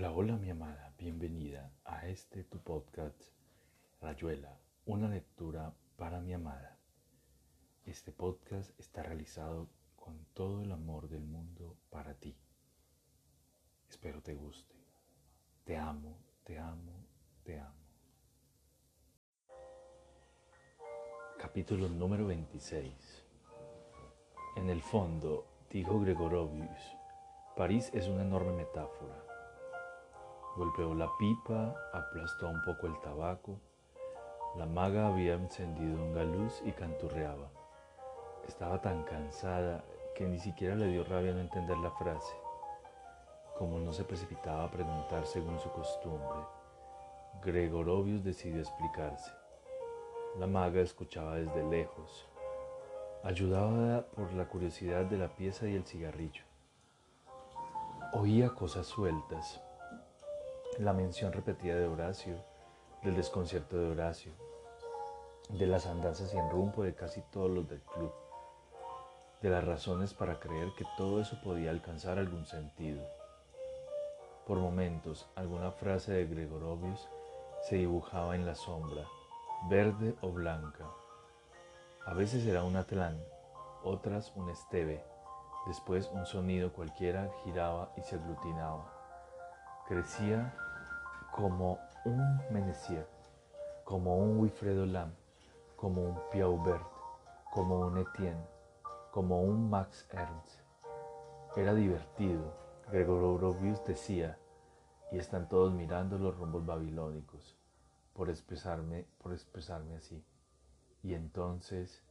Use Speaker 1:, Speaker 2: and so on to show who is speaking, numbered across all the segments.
Speaker 1: Hola, hola mi amada, bienvenida a este tu podcast Rayuela, una lectura para mi amada. Este podcast está realizado con todo el amor del mundo para ti. Espero te guste. Te amo, te amo, te amo. Capítulo número 26. En el fondo, dijo Gregorovius, París es una enorme metáfora Golpeó la pipa, aplastó un poco el tabaco. La maga había encendido un galuz y canturreaba. Estaba tan cansada que ni siquiera le dio rabia no entender la frase. Como no se precipitaba a preguntar según su costumbre, Gregorovius decidió explicarse. La maga escuchaba desde lejos, ayudada por la curiosidad de la pieza y el cigarrillo. Oía cosas sueltas, la mención repetida de Horacio, del desconcierto de Horacio, de las andanzas sin rumbo de casi todos los del club, de las razones para creer que todo eso podía alcanzar algún sentido. Por momentos, alguna frase de Gregorovius se dibujaba en la sombra, verde o blanca. A veces era un atlán, otras un esteve, después un sonido cualquiera giraba y se aglutinaba. Crecía como un Menessier, como un Wilfredo Lam, como un Piaubert, como un Etienne, como un Max Ernst. Era divertido, Gregorovius decía, y están todos mirando los rumbos babilónicos, por expresarme, por expresarme así. Y entonces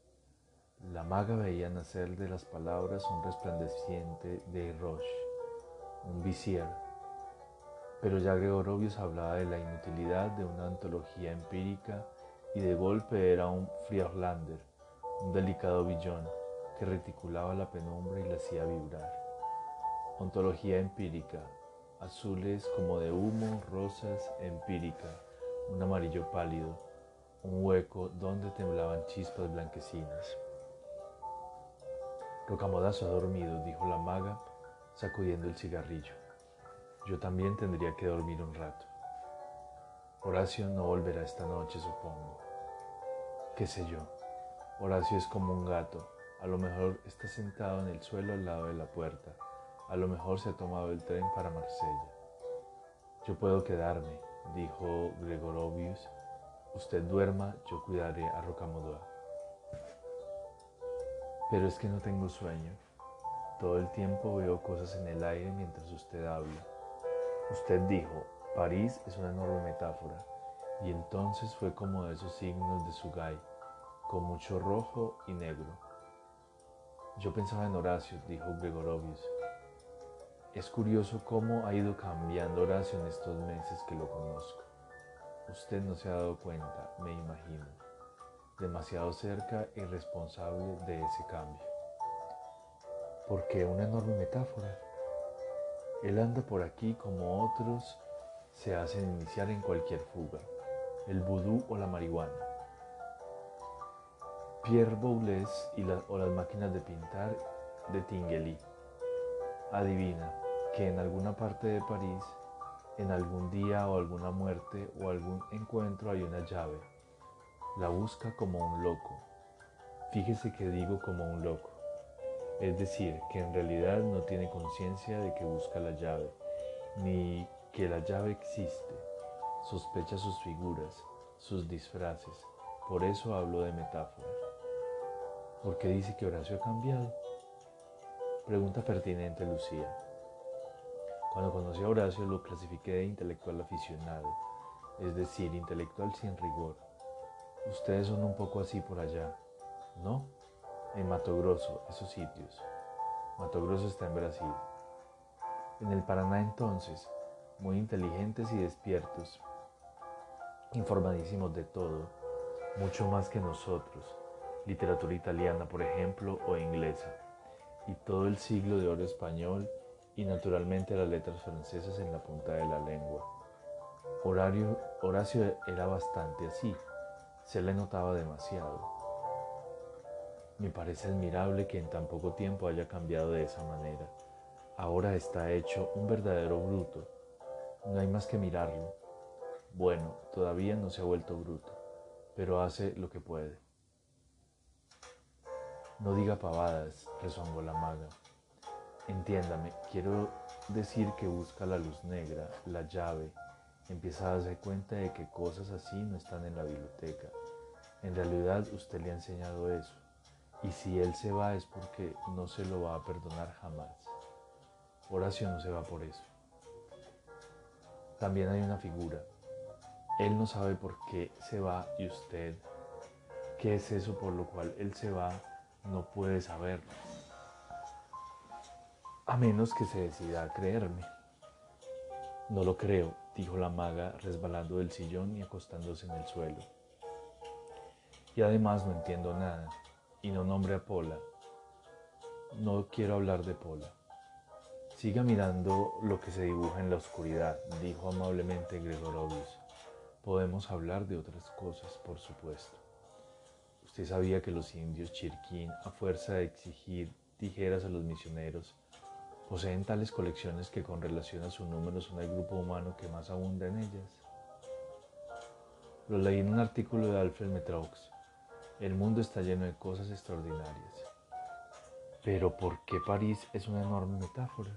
Speaker 1: la maga veía nacer de las palabras un resplandeciente de Roche, un visier, pero ya Gregorovius hablaba de la inutilidad de una antología empírica y de golpe era un Friedlander, un delicado billón que reticulaba la penumbra y la hacía vibrar. Ontología empírica, azules como de humo, rosas empírica, un amarillo pálido, un hueco donde temblaban chispas blanquecinas. Rocamodazo ha dormido, dijo la maga, sacudiendo el cigarrillo. Yo también tendría que dormir un rato. Horacio no volverá esta noche, supongo. ¿Qué sé yo? Horacio es como un gato. A lo mejor está sentado en el suelo al lado de la puerta. A lo mejor se ha tomado el tren para Marsella. Yo puedo quedarme, dijo Gregorovius. Usted duerma, yo cuidaré a Rocamodua. Pero es que no tengo sueño. Todo el tiempo veo cosas en el aire mientras usted habla. Usted dijo, París es una enorme metáfora, y entonces fue como de esos signos de Sugay, con mucho rojo y negro. Yo pensaba en Horacio, dijo Gregorovius. Es curioso cómo ha ido cambiando Horacio en estos meses que lo conozco. Usted no se ha dado cuenta, me imagino, demasiado cerca y responsable de ese cambio. ¿Por qué una enorme metáfora? Él anda por aquí como otros se hacen iniciar en cualquier fuga, el vudú o la marihuana. Pierre Boulez y o las máquinas de pintar de Tinguely. Adivina que en alguna parte de París, en algún día o alguna muerte o algún encuentro hay una llave. La busca como un loco. Fíjese que digo como un loco es decir, que en realidad no tiene conciencia de que busca la llave, ni que la llave existe. Sospecha sus figuras, sus disfraces. Por eso hablo de metáforas. ¿Por qué dice que Horacio ha cambiado? Pregunta pertinente Lucía. Cuando conocí a Horacio lo clasifiqué de intelectual aficionado, es decir, intelectual sin rigor. Ustedes son un poco así por allá, ¿no? En Mato Grosso, esos sitios. Mato Grosso está en Brasil. En el Paraná entonces, muy inteligentes y despiertos, informadísimos de todo, mucho más que nosotros, literatura italiana, por ejemplo, o inglesa, y todo el siglo de oro español y naturalmente las letras francesas en la punta de la lengua. Horario, Horacio era bastante así, se le notaba demasiado. Me parece admirable que en tan poco tiempo haya cambiado de esa manera. Ahora está hecho un verdadero bruto. No hay más que mirarlo. Bueno, todavía no se ha vuelto bruto, pero hace lo que puede. No diga pavadas, rezongó la maga. Entiéndame, quiero decir que busca la luz negra, la llave, empieza a darse cuenta de que cosas así no están en la biblioteca. En realidad usted le ha enseñado eso. Y si él se va es porque no se lo va a perdonar jamás. Horacio no se va por eso. También hay una figura. Él no sabe por qué se va y usted, qué es eso por lo cual él se va, no puede saberlo. A menos que se decida a creerme. No lo creo, dijo la maga resbalando del sillón y acostándose en el suelo. Y además no entiendo nada, y no nombre a Pola. No quiero hablar de Pola. Siga mirando lo que se dibuja en la oscuridad, dijo amablemente Gregorovius. Podemos hablar de otras cosas, por supuesto. Usted sabía que los indios Chirquín, a fuerza de exigir tijeras a los misioneros, poseen tales colecciones que con relación a su número son el grupo humano que más abunda en ellas. Lo leí en un artículo de Alfred Metraux. El mundo está lleno de cosas extraordinarias. Pero ¿por qué París es una enorme metáfora?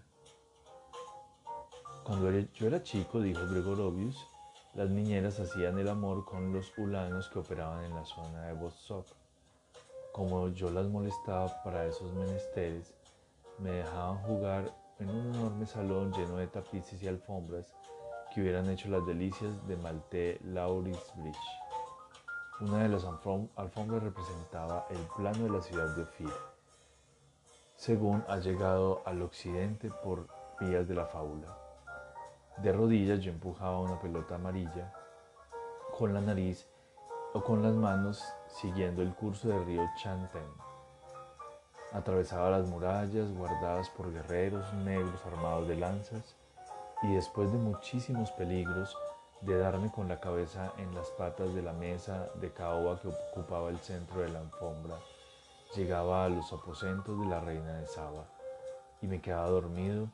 Speaker 1: Cuando yo era chico, dijo Gregorovius, las niñeras hacían el amor con los ulanos que operaban en la zona de Vostok. Como yo las molestaba para esos menesteres, me dejaban jugar en un enorme salón lleno de tapices y alfombras que hubieran hecho las delicias de Malte Lauris Bridge. Una de las alfombras representaba el plano de la ciudad de Ofir, según ha llegado al occidente por vías de la fábula. De rodillas yo empujaba una pelota amarilla con la nariz o con las manos siguiendo el curso del río Chanten. Atravesaba las murallas guardadas por guerreros negros armados de lanzas y después de muchísimos peligros de darme con la cabeza en las patas de la mesa de caoba que ocupaba el centro de la alfombra, llegaba a los aposentos de la reina de Saba y me quedaba dormido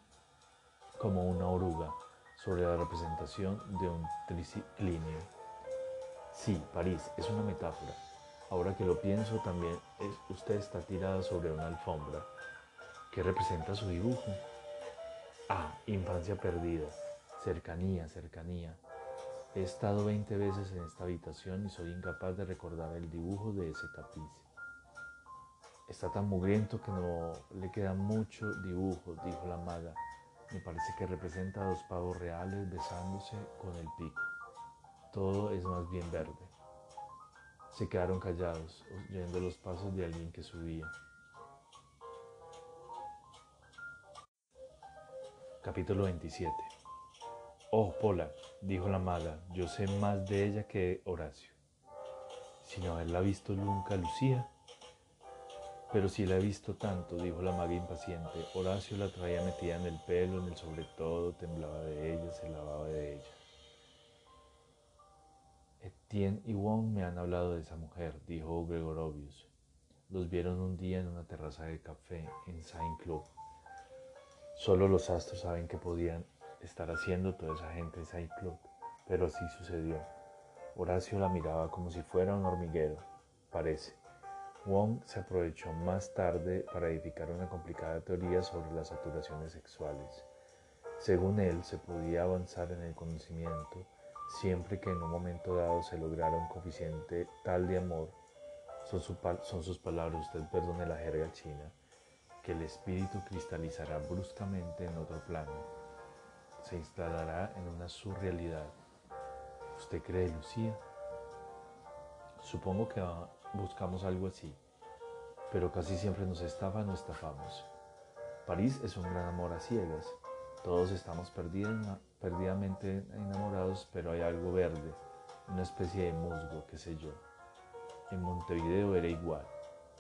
Speaker 1: como una oruga sobre la representación de un triciclinio. Sí, París es una metáfora. Ahora que lo pienso, también usted está tirada sobre una alfombra. ¿Qué representa su dibujo? Ah, infancia perdida, cercanía, cercanía. He estado 20 veces en esta habitación y soy incapaz de recordar el dibujo de ese tapiz. Está tan mugriento que no le queda mucho dibujo, dijo la maga me parece que representa a dos pavos reales besándose con el pico. Todo es más bien verde. Se quedaron callados, oyendo los pasos de alguien que subía. Capítulo 27 Oh, Pola, dijo la maga, yo sé más de ella que Horacio. Sin haberla visto nunca, Lucía, pero si la he visto tanto, dijo la maga impaciente. Horacio la traía metida en el pelo, en el sobre todo, temblaba de ella, se lavaba de ella. Etienne y Wong me han hablado de esa mujer, dijo Gregorovius. Los vieron un día en una terraza de café en Saint-Cloud. Solo los astros saben qué podían estar haciendo toda esa gente en Saint-Cloud, pero así sucedió. Horacio la miraba como si fuera un hormiguero, parece. Wong se aprovechó más tarde para edificar una complicada teoría sobre las saturaciones sexuales. Según él, se podía avanzar en el conocimiento siempre que en un momento dado se lograra un coeficiente tal de amor, son, son sus palabras, usted perdone la jerga china, que el espíritu cristalizará bruscamente en otro plano, se instalará en una surrealidad. ¿Usted cree, Lucía? Supongo que buscamos algo así, pero casi siempre nos estafan o estafamos. París es un gran amor a ciegas. Todos estamos perdidamente enamorados, pero hay algo verde, una especie de musgo, qué sé yo. En Montevideo era igual.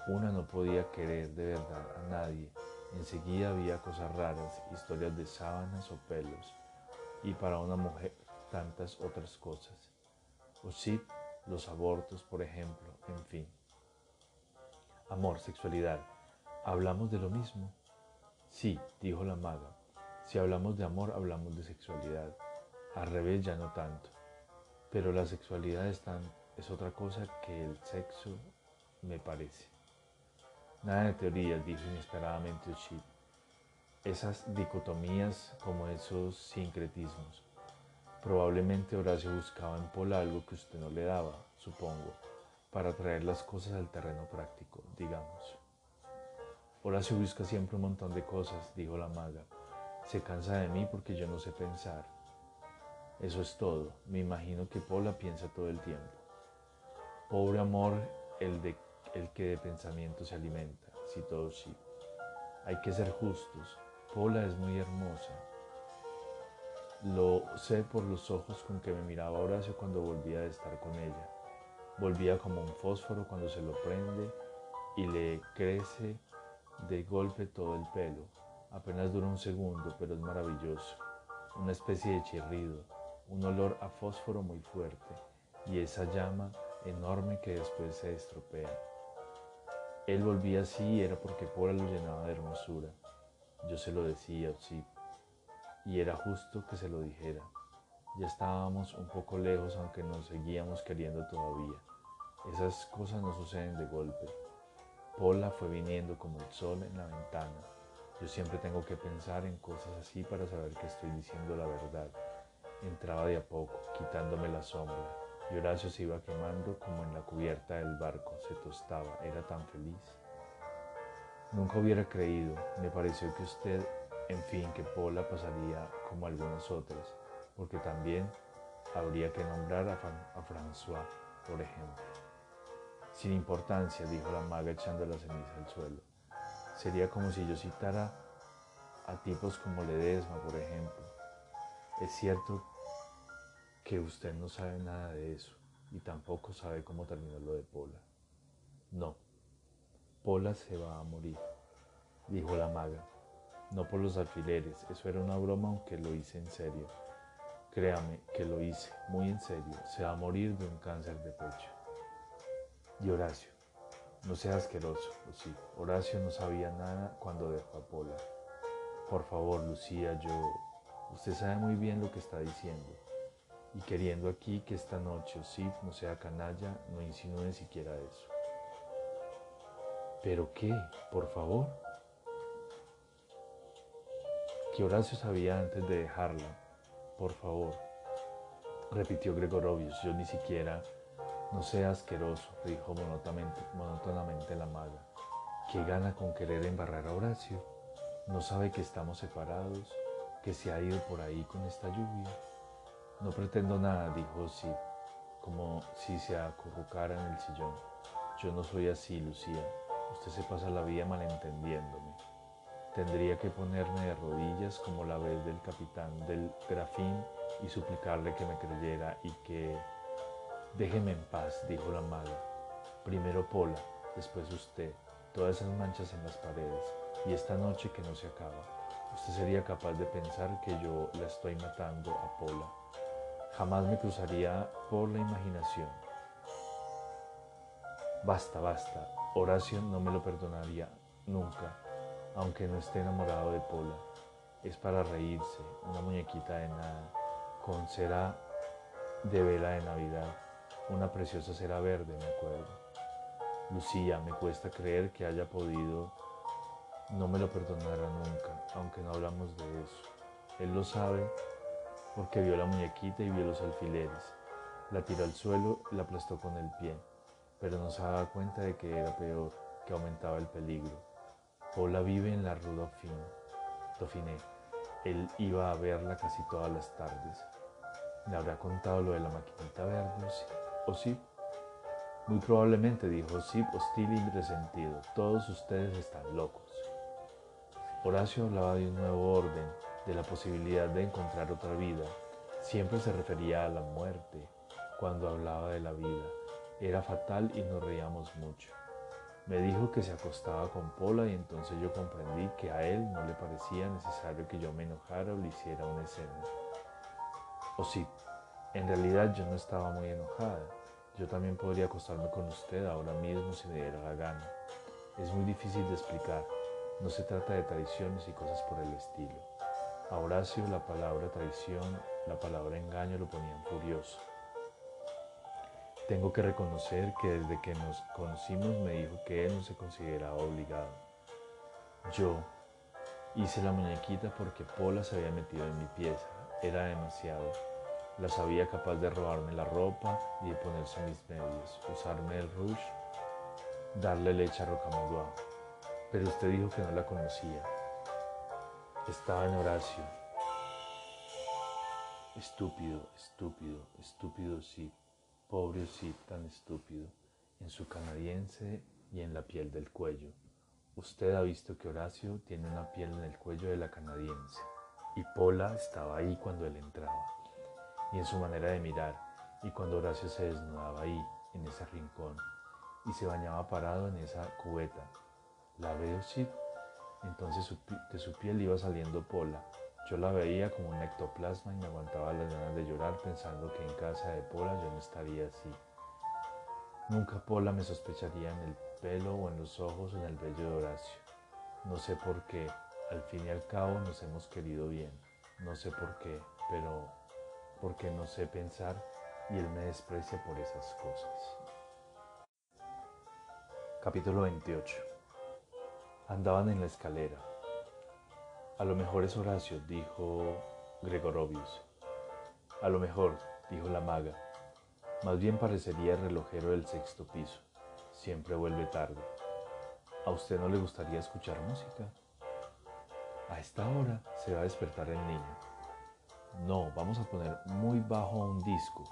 Speaker 1: Una no podía querer de verdad a nadie. Enseguida había cosas raras, historias de sábanas o pelos, y para una mujer tantas otras cosas. O sí, los abortos, por ejemplo, en fin. Amor, sexualidad. ¿Hablamos de lo mismo? Sí, dijo la maga. Si hablamos de amor, hablamos de sexualidad. Al revés ya no tanto. Pero la sexualidad es otra cosa que el sexo me parece. Nada de teorías, dijo inesperadamente Oship. Esas dicotomías como esos sincretismos. Probablemente Horacio buscaba en Paul algo que usted no le daba, supongo, para traer las cosas al terreno práctico, digamos. Horacio busca siempre un montón de cosas, dijo la maga. Se cansa de mí porque yo no sé pensar. Eso es todo. Me imagino que Paula piensa todo el tiempo. Pobre amor, el, de, el que de pensamiento se alimenta, si todo sí. Hay que ser justos. Paula es muy hermosa. Lo sé por los ojos con que me miraba Horacio cuando volvía de estar con ella. Volvía como un fósforo cuando se lo prende y le crece de golpe todo el pelo. Apenas dura un segundo, pero es maravilloso. Una especie de chirrido, un olor a fósforo muy fuerte y esa llama enorme que después se estropea. Él volvía así era porque Paula lo llenaba de hermosura. Yo se lo decía, sí, y era justo que se lo dijera. Ya estábamos un poco lejos aunque nos seguíamos queriendo todavía. Esas cosas no suceden de golpe. Paula fue viniendo como el sol en la ventana. Yo siempre tengo que pensar en cosas así para saber que estoy diciendo la verdad. Entraba de a poco, quitándome la sombra, y Horacio se iba quemando como en la cubierta del barco, se tostaba, era tan feliz. Nunca hubiera creído, me pareció que usted, en fin, que Paula pasaría como algunas otras, porque también habría que nombrar a, a François, por ejemplo. Sin importancia, dijo la maga echando la ceniza al suelo. Sería como si yo citara a tipos como Ledesma, por ejemplo. Es cierto que usted no sabe nada de eso y tampoco sabe cómo terminó lo de Pola. No, Pola se va a morir, dijo la maga. No por los alfileres, eso era una broma aunque lo hice en serio. Créame que lo hice, muy en serio. Se va a morir de un cáncer de pecho. Y Horacio, no sea asqueroso, o sí, Horacio no sabía nada cuando dejó a Pola. Por favor, Lucía, yo... Usted sabe muy bien lo que está diciendo. Y queriendo aquí que esta noche Osip no sea canalla, no insinúe siquiera eso. ¿Pero qué? Por favor. Que Horacio sabía antes de dejarla. Por favor. Repitió Gregorovius. Yo ni siquiera no sea asqueroso, dijo monótonamente, la maga. ¿Qué gana con querer embarrar a Horacio? ¿No sabe que estamos separados? ¿Que se ha ido por ahí con esta lluvia? No pretendo nada, dijo sí, como si se acurrucara en el sillón. Yo no soy así, Lucía. Usted se pasa la vida malentendiéndome. Tendría que ponerme de rodillas como la vez del capitán del grafín y suplicarle que me creyera y que Déjeme en paz, dijo la maga. Primero Pola, después usted, todas esas manchas en las paredes, y esta noche que no se acaba. Usted sería capaz de pensar que yo la estoy matando a Pola. Jamás me cruzaría por la imaginación. Basta, basta. Horacio no me lo perdonaría nunca, aunque no esté enamorado de Pola. Es para reírse, una muñequita de nada, con cera de vela de Navidad una preciosa cera verde, me acuerdo. Lucía, me cuesta creer que haya podido, no me lo perdonará nunca, aunque no hablamos de eso. Él lo sabe porque vio la muñequita y vio los alfileres. La tiró al suelo y la aplastó con el pie, pero no se daba cuenta de que era peor, que aumentaba el peligro. Paula vive en la Rue Dauphine. Dauphiné. Él iba a verla casi todas las tardes. ¿Le habrá contado lo de la maquinita verde? sí? Muy probablemente, dijo Sip hostil y resentido. Todos ustedes están locos. Horacio hablaba de un nuevo orden, de la posibilidad de encontrar otra vida. Siempre se refería a la muerte cuando hablaba de la vida. Era fatal y nos reíamos mucho. Me dijo que se acostaba con Pola y entonces yo comprendí que a él no le parecía necesario que yo me enojara o le hiciera una escena. O sí, en realidad yo no estaba muy enojada. Yo también podría acostarme con usted ahora mismo si me diera la gana. Es muy difícil de explicar. No se trata de tradiciones y cosas por el estilo. A Horacio la palabra traición, la palabra engaño lo ponían furioso. Tengo que reconocer que desde que nos conocimos me dijo que él no se consideraba obligado. Yo hice la muñequita porque Pola se había metido en mi pieza. Era demasiado. La sabía capaz de robarme la ropa y de ponerse mis medios, usarme el rouge, darle leche a Rocamodua. Pero usted dijo que no la conocía. Estaba en Horacio. Estúpido, estúpido, estúpido sí, pobre sí, tan estúpido, en su canadiense y en la piel del cuello. Usted ha visto que Horacio tiene una piel en el cuello de la canadiense, y Pola estaba ahí cuando él entraba, y en su manera de mirar, y cuando Horacio se desnudaba ahí, en ese rincón, y se bañaba parado en esa cubeta. ¿La veo, sí? Entonces de su piel iba saliendo Pola. Yo la veía como un ectoplasma y me aguantaba las ganas de llorar pensando que en casa de Pola yo no estaría así. Nunca Pola me sospecharía en el pelo o en los ojos o en el vello de Horacio. No sé por qué, al fin y al cabo nos hemos querido bien. No sé por qué, pero porque no sé pensar y él me desprecia por esas cosas. Capítulo 28 Andaban en la escalera. A lo mejor es Horacio, dijo Gregorovius. A lo mejor, dijo la maga. Más bien parecería el relojero del sexto piso. Siempre vuelve tarde. ¿A usted no le gustaría escuchar música? A esta hora se va a despertar el niño. No, vamos a poner muy bajo un disco.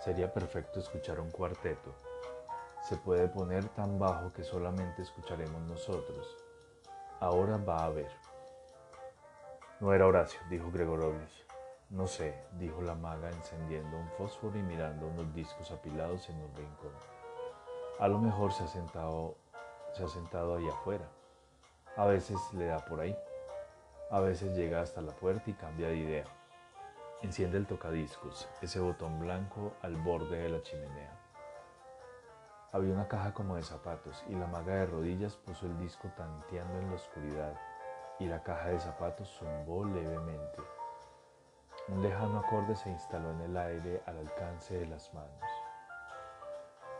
Speaker 1: Sería perfecto escuchar un cuarteto. Se puede poner tan bajo que solamente escucharemos nosotros Ahora va a ver. No era Horacio, dijo Gregorovius. No sé, dijo la maga encendiendo un fósforo y mirando unos discos apilados en un rincón. A lo mejor se ha sentado, se ha sentado ahí afuera. A veces le da por ahí. A veces llega hasta la puerta y cambia de idea. Enciende el tocadiscos, ese botón blanco al borde de la chimenea. Había una caja como de zapatos y la maga de rodillas puso el disco tanteando en la oscuridad y la caja de zapatos zumbó levemente. Un lejano acorde se instaló en el aire al alcance de las manos.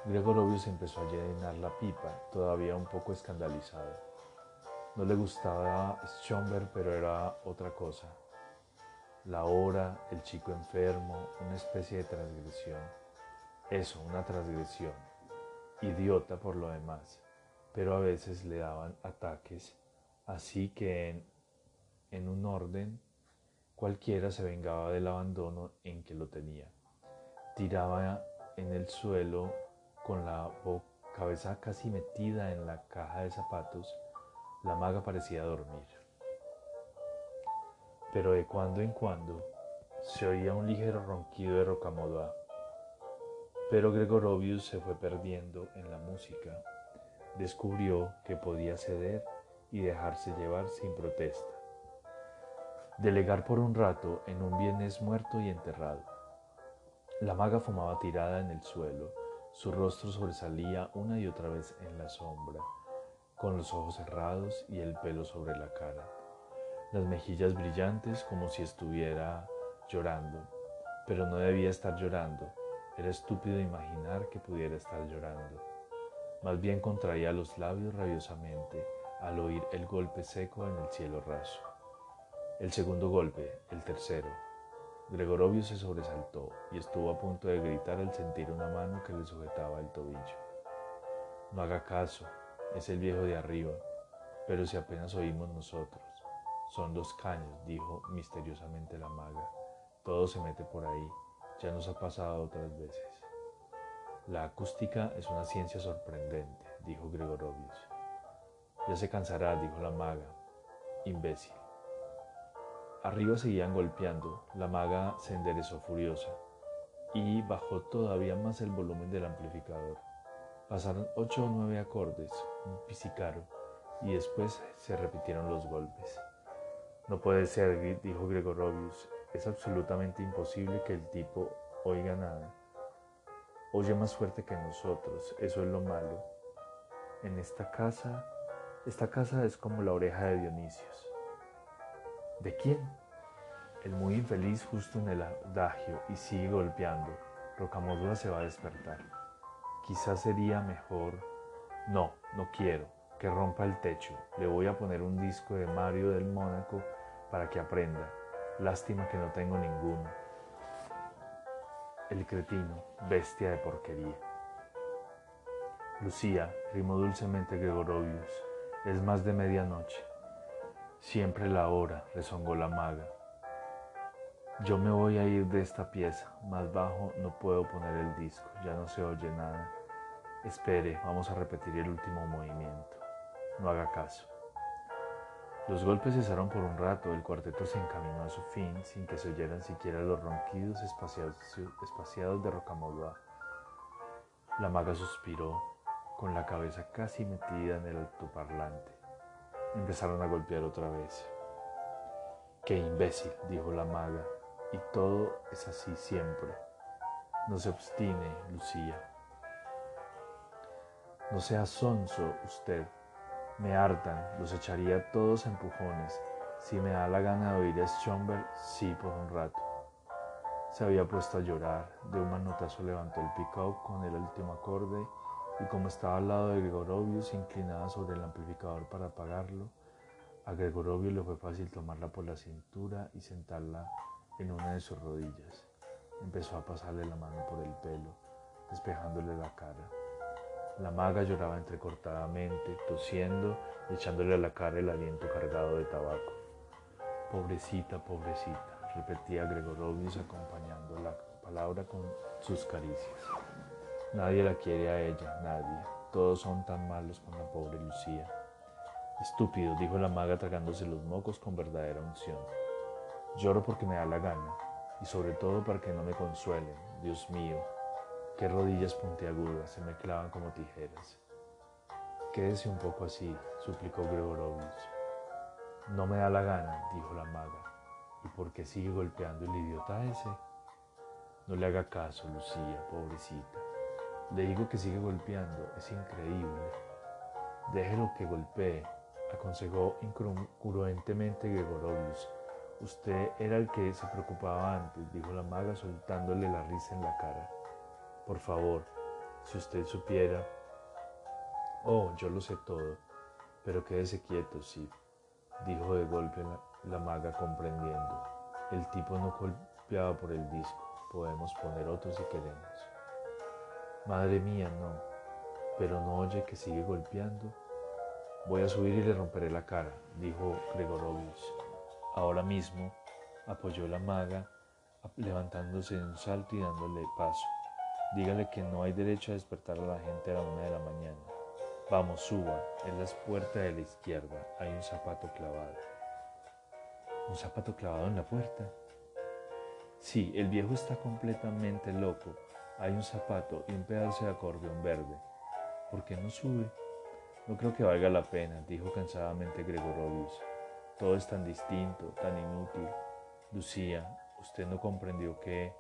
Speaker 1: Gregorovius empezó a llenar la pipa, todavía un poco escandalizado. No le gustaba Schomberg, pero era otra cosa. La hora, el chico enfermo, una especie de transgresión. Eso, una transgresión idiota por lo demás, pero a veces le daban ataques, así que en, en un orden cualquiera se vengaba del abandono en que lo tenía. Tiraba en el suelo con la cabeza casi metida en la caja de zapatos, la maga parecía dormir. Pero de cuando en cuando se oía un ligero ronquido de Rocamodá pero Gregorovius se fue perdiendo en la música. Descubrió que podía ceder y dejarse llevar sin protesta. Delegar por un rato en un bienes muerto y enterrado. La maga fumaba tirada en el suelo, su rostro sobresalía una y otra vez en la sombra, con los ojos cerrados y el pelo sobre la cara, las mejillas brillantes como si estuviera llorando, pero no debía estar llorando, era estúpido imaginar que pudiera estar llorando. Más bien contraía los labios rabiosamente al oír el golpe seco en el cielo raso. El segundo golpe, el tercero. Gregorovio se sobresaltó y estuvo a punto de gritar al sentir una mano que le sujetaba el tobillo. No haga caso, es el viejo de arriba, pero si apenas oímos nosotros. Son los caños, dijo misteriosamente la maga. Todo se mete por ahí. Ya nos ha pasado otras veces. La acústica es una ciencia sorprendente, dijo Gregorovius. Ya se cansará, dijo la maga. Imbécil. Arriba seguían golpeando. La maga se enderezó furiosa y bajó todavía más el volumen del amplificador. Pasaron ocho o nueve acordes, un pisicaro, y después se repitieron los golpes. No puede ser, dijo Gregorovius. Es absolutamente imposible que el tipo oiga nada. Oye más fuerte que nosotros, eso es lo malo. En esta casa, esta casa es como la oreja de Dionisios. ¿De quién? el muy infeliz justo en el adagio y sigue golpeando. Rocamodua se va a despertar. Quizás sería mejor... No, no quiero. Que rompa el techo. Le voy a poner un disco de Mario del Mónaco para que aprenda. Lástima que no tengo ninguno. El cretino, bestia de porquería. Lucía, rimó dulcemente Gregorovius, es más de medianoche. Siempre la hora, rezongó la maga. Yo me voy a ir de esta pieza. Más bajo no puedo poner el disco. Ya no se oye nada. Espere, vamos a repetir el último movimiento. No haga caso. Los golpes cesaron por un rato. El cuarteto se encaminó a su fin sin que se oyeran siquiera los ronquidos espaciados, de Rocamodua. La maga suspiró, con la cabeza casi metida en el altoparlante. Empezaron a golpear otra vez. ¡Qué imbécil! dijo la maga, y todo es así siempre. No se obstine, Lucía. No sea sonso usted. Me hartan, los echaría todos empujones. Si me da la gana de oír a Schomberg, sí por un rato. Se había puesto a llorar. De un manotazo levantó el pick-up con el último acorde y como estaba al lado de Gregorovius, inclinada sobre el amplificador para apagarlo, a Gregorovio le fue fácil tomarla por la cintura y sentarla en una de sus rodillas. Empezó a pasarle la mano por el pelo, despejándole la cara. La maga lloraba entrecortadamente, tosiendo y echándole a la cara el aliento cargado de tabaco. Pobrecita, pobrecita, repetía Gregorovius acompañando la palabra con sus caricias. Nadie la quiere a ella, nadie. Todos son tan malos con la pobre Lucía. Estúpido, dijo la maga tragándose los mocos con verdadera unción. Lloro porque me da la gana y sobre todo para que no me consuelen. Dios mío, qué rodillas puntiagudas se me clavan como tijeras. Quédese un poco así, suplicó Gregorovius. No me da la gana, dijo la maga. ¿Y por qué sigue golpeando el idiota ese? No le haga caso, Lucía, pobrecita. Le digo que sigue golpeando, es increíble. Déjelo que golpee, aconsejó incongruentemente Gregorovius Usted era el que se preocupaba antes, dijo la maga soltándole la risa en la cara. Por favor, si usted supiera... Oh, yo lo sé todo, pero quédese quieto, sí, dijo de golpe la, maga comprendiendo. El tipo no golpeaba por el disco, podemos poner otro si queremos. Madre mía, no, pero no oye que sigue golpeando. Voy a subir y le romperé la cara, dijo Gregorovius. Ahora mismo, apoyó la maga, levantándose de un salto y dándole paso. Dígale que no hay derecho a despertar a la gente a la una de la mañana. Vamos, suba, en la puerta de la izquierda hay un zapato clavado. ¿Un zapato clavado en la puerta? Sí, el viejo está completamente loco. Hay un zapato y un pedazo de acordeón verde. ¿Por qué no sube? No creo que valga la pena, dijo cansadamente Gregorovius. Todo es tan distinto, tan inútil. Lucía, usted no comprendió que,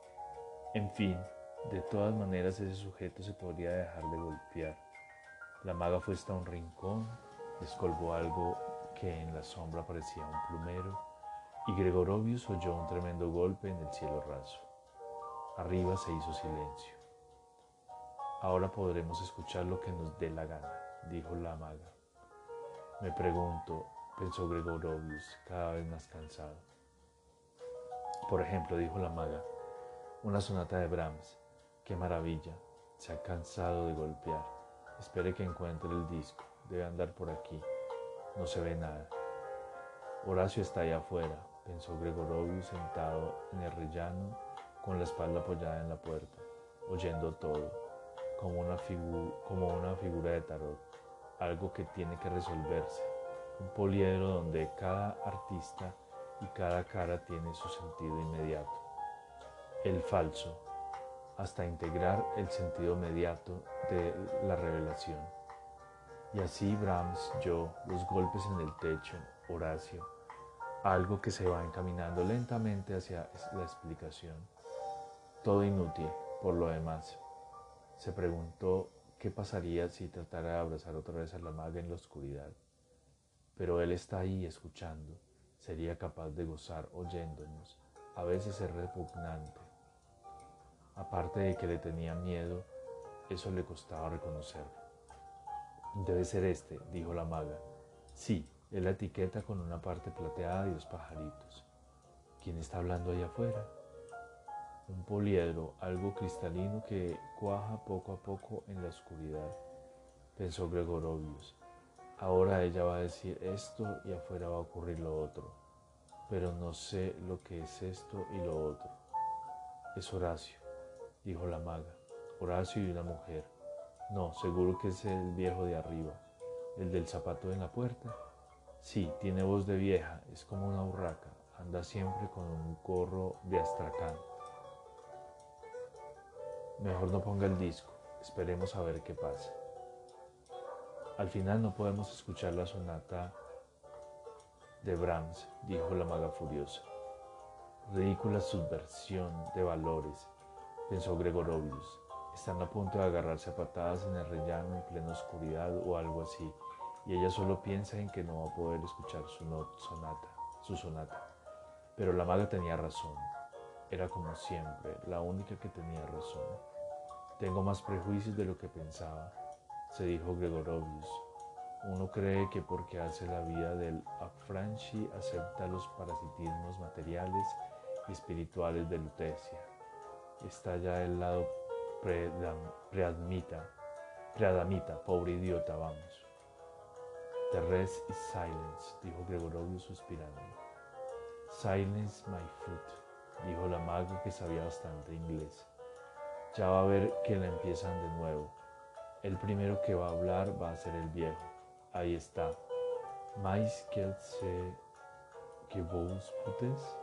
Speaker 1: en fin, de todas maneras ese sujeto se podría dejar de golpear. La maga fue hasta un rincón, descolgó algo que en la sombra parecía un plumero, y Gregorovius oyó un tremendo golpe en el cielo raso. Arriba se hizo silencio. Ahora podremos escuchar lo que nos dé la gana, dijo la maga. Me pregunto, pensó Gregorovius, cada vez más cansado. Por ejemplo, dijo la maga, una sonata de Brahms. ¡Qué maravilla! Se ha cansado de golpear. Espere que encuentre el disco. Debe andar por aquí. No se ve nada. Horacio está allá afuera, pensó Gregorovius sentado en el rellano con la espalda apoyada en la puerta, oyendo todo, como una, como una figura de tarot, algo que tiene que resolverse, un poliedro donde cada artista y cada cara tiene su sentido inmediato. El falso, hasta integrar el sentido inmediato de la revelación. Y así Brahms, yo, los golpes en el techo, Horacio, algo que se va encaminando lentamente hacia la explicación. Todo inútil, por lo demás. Se preguntó qué pasaría si tratara de abrazar otra vez a la maga en la oscuridad pero Él está ahí escuchando, sería capaz de gozar oyéndonos, a veces es repugnante. Aparte de que le tenía miedo, eso le costaba reconocerlo. Debe ser este, dijo la maga. Sí, es la etiqueta con una parte plateada y dos pajaritos. ¿Quién está hablando allá afuera? Un poliedro, algo cristalino que cuaja poco a poco en la oscuridad, pensó Gregorovius. Ahora ella va a decir esto y afuera va a ocurrir lo otro, pero no sé lo que es esto y lo otro. Es Horacio, dijo la maga. Horacio y una mujer. No, seguro que es el viejo de arriba, el del zapato en la puerta. Sí, tiene voz de vieja, es como una urraca, anda siempre con un gorro de astracán. Mejor no ponga el disco, esperemos a ver qué pasa. Al final no podemos escuchar la sonata de Brahms, dijo la maga furiosa. Ridícula subversión de valores, pensó Gregorovius. Están a punto de agarrarse a patadas en el rellano en plena oscuridad o algo así, y ella solo piensa en que no va a poder escuchar su sonata, su sonata. Pero la maga tenía razón. Era como siempre, la única que tenía razón. Tengo más prejuicios de lo que pensaba se dijo Gregorovius. Uno cree que porque hace la vida del Afranchi acepta los parasitismos materiales y espirituales de Lutecia. Está ya el lado preadmita, preadamita, pobre idiota, vamos. The rest is silence, dijo Gregorovius suspirando. Silence, my foot, dijo la maga que sabía bastante inglés. Ya va a ver que la empiezan de nuevo. El primero que va a hablar va a ser el viejo. Ahí está. Mais que que vos putes.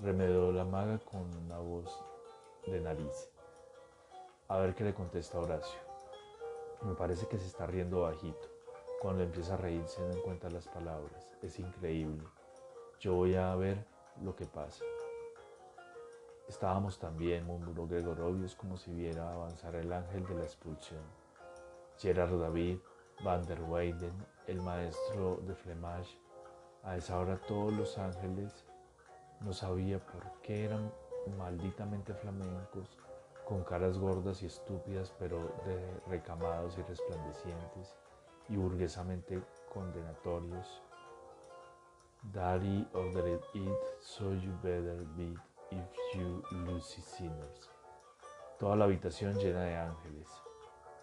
Speaker 1: Remedó la maga con una voz de nariz. A ver qué le contesta Horacio. Me parece que se está riendo bajito. Cuando empieza a reírse no encuentra las palabras. Es increíble. Yo voy a ver lo que pasa. Estábamos también, murmuró Gregorovius como si viera avanzar el ángel de la expulsión. Gerard David, Van der Weyden, el maestro de Flemage, a esa hora todos los ángeles, no sabía por qué eran malditamente flamencos, con caras gordas y estúpidas, pero de recamados y resplandecientes, y burguesamente condenatorios. Daddy ordered it, so you better be if you lose sinners. Toda la habitación llena de ángeles.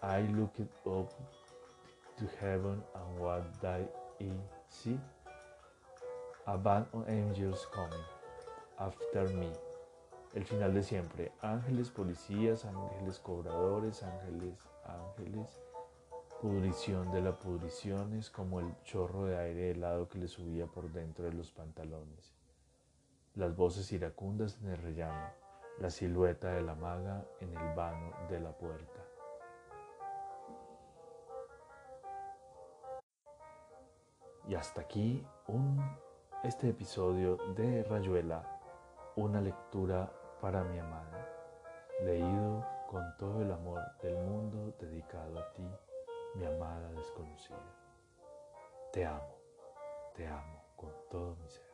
Speaker 1: I looked up to heaven and what did I see? A band of angels coming after me. El final de siempre. Ángeles policías, ángeles cobradores, ángeles, ángeles. Pudrición de la pudrición es como el chorro de aire helado que le subía por dentro de los pantalones las voces iracundas en el rellano, la silueta de la maga en el vano de la puerta. Y hasta aquí un, este episodio de Rayuela, una lectura para mi amada, leído con todo el amor del mundo dedicado a ti, mi amada desconocida. Te amo, te amo con todo mi ser.